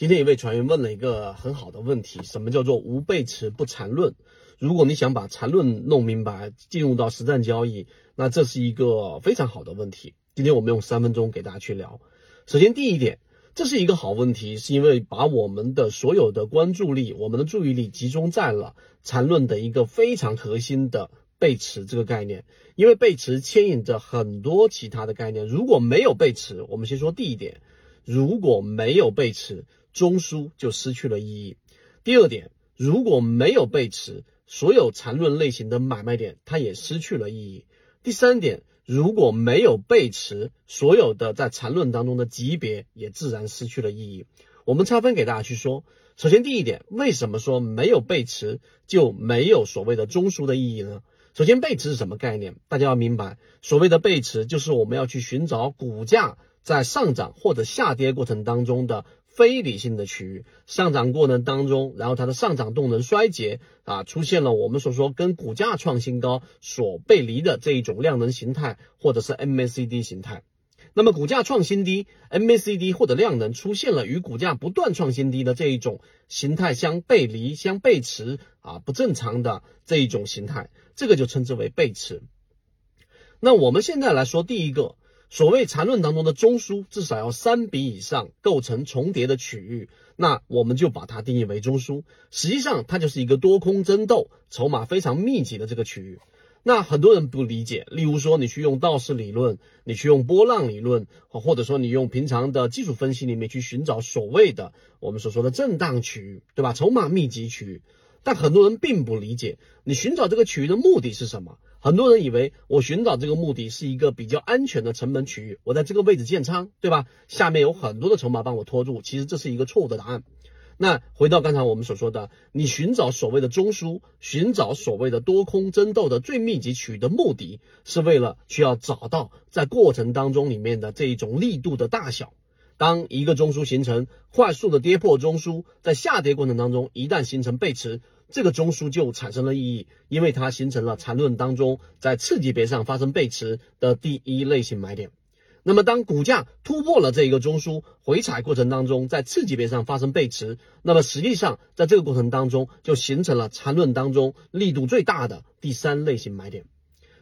今天一位船员问了一个很好的问题：什么叫做无背驰不缠论？如果你想把缠论弄明白，进入到实战交易，那这是一个非常好的问题。今天我们用三分钟给大家去聊。首先，第一点，这是一个好问题，是因为把我们的所有的关注力、我们的注意力集中在了缠论的一个非常核心的背驰这个概念。因为背驰牵引着很多其他的概念，如果没有背驰，我们先说第一点，如果没有背驰。中枢就失去了意义。第二点，如果没有背驰，所有缠论类型的买卖点它也失去了意义。第三点，如果没有背驰，所有的在缠论当中的级别也自然失去了意义。我们拆分给大家去说。首先，第一点，为什么说没有背驰就没有所谓的中枢的意义呢？首先，背驰是什么概念？大家要明白，所谓的背驰就是我们要去寻找股价在上涨或者下跌过程当中的。非理性的区域上涨过程当中，然后它的上涨动能衰竭啊，出现了我们所说跟股价创新高所背离的这一种量能形态，或者是 MACD 形态。那么股价创新低，MACD 或者量能出现了与股价不断创新低的这一种形态相背离、相背驰啊，不正常的这一种形态，这个就称之为背驰。那我们现在来说第一个。所谓缠论当中的中枢至少要三笔以上构成重叠的区域，那我们就把它定义为中枢。实际上，它就是一个多空争斗、筹码非常密集的这个区域。那很多人不理解，例如说你去用道氏理论，你去用波浪理论，或者说你用平常的技术分析里面去寻找所谓的我们所说的震荡区域，对吧？筹码密集区域。但很多人并不理解，你寻找这个区域的目的是什么？很多人以为我寻找这个目的是一个比较安全的成本区域，我在这个位置建仓，对吧？下面有很多的筹码帮我拖住，其实这是一个错误的答案。那回到刚才我们所说的，你寻找所谓的中枢，寻找所谓的多空争斗的最密集区域的目的，是为了需要找到在过程当中里面的这一种力度的大小。当一个中枢形成，快速的跌破中枢，在下跌过程当中，一旦形成背驰，这个中枢就产生了意义，因为它形成了缠论当中在次级别上发生背驰的第一类型买点。那么，当股价突破了这一个中枢，回踩过程当中在次级别上发生背驰，那么实际上在这个过程当中就形成了缠论当中力度最大的第三类型买点。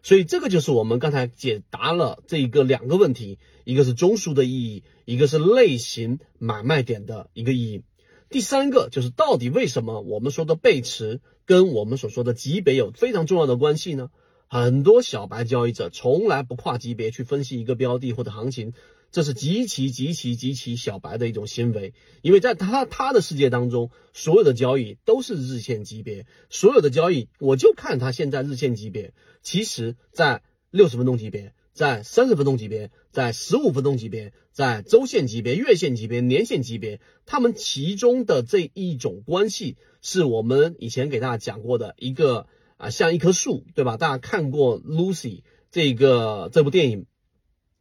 所以这个就是我们刚才解答了这一个两个问题，一个是中枢的意义，一个是类型买卖点的一个意义。第三个就是到底为什么我们说的背驰跟我们所说的级别有非常重要的关系呢？很多小白交易者从来不跨级别去分析一个标的或者行情。这是极其极其极其小白的一种行为，因为在他他的世界当中，所有的交易都是日线级别，所有的交易我就看他现在日线级别。其实，在六十分钟级别，在三十分钟级别，在十五分钟级别，在周线级别、月线级别、年线级别，他们其中的这一种关系，是我们以前给大家讲过的一个啊，像一棵树，对吧？大家看过 Lucy 这个这部电影，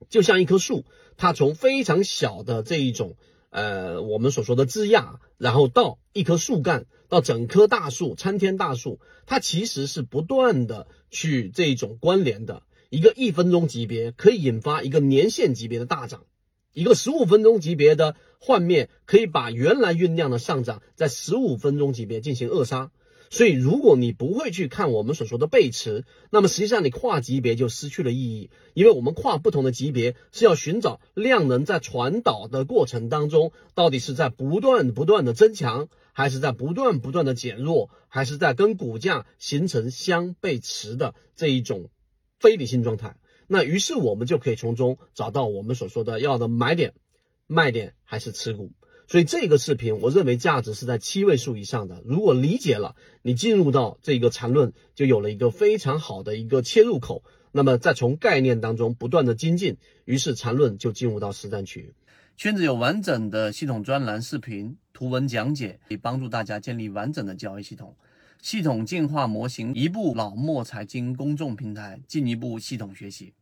就像一棵树。它从非常小的这一种，呃，我们所说的枝桠，然后到一棵树干，到整棵大树，参天大树，它其实是不断的去这种关联的。一个一分钟级别可以引发一个年限级别的大涨，一个十五分钟级别的幻灭可以把原来酝酿的上涨在十五分钟级别进行扼杀。所以，如果你不会去看我们所说的背驰，那么实际上你跨级别就失去了意义，因为我们跨不同的级别是要寻找量能在传导的过程当中，到底是在不断不断的增强，还是在不断不断的减弱，还是在跟股价形成相背驰的这一种非理性状态。那于是我们就可以从中找到我们所说的要的买点、卖点还是持股。所以这个视频，我认为价值是在七位数以上的。如果理解了，你进入到这个缠论，就有了一个非常好的一个切入口。那么再从概念当中不断的精进，于是缠论就进入到实战区。圈子有完整的系统专栏、视频、图文讲解，可以帮助大家建立完整的交易系统。系统进化模型，一步老墨财经公众平台，进一步系统学习。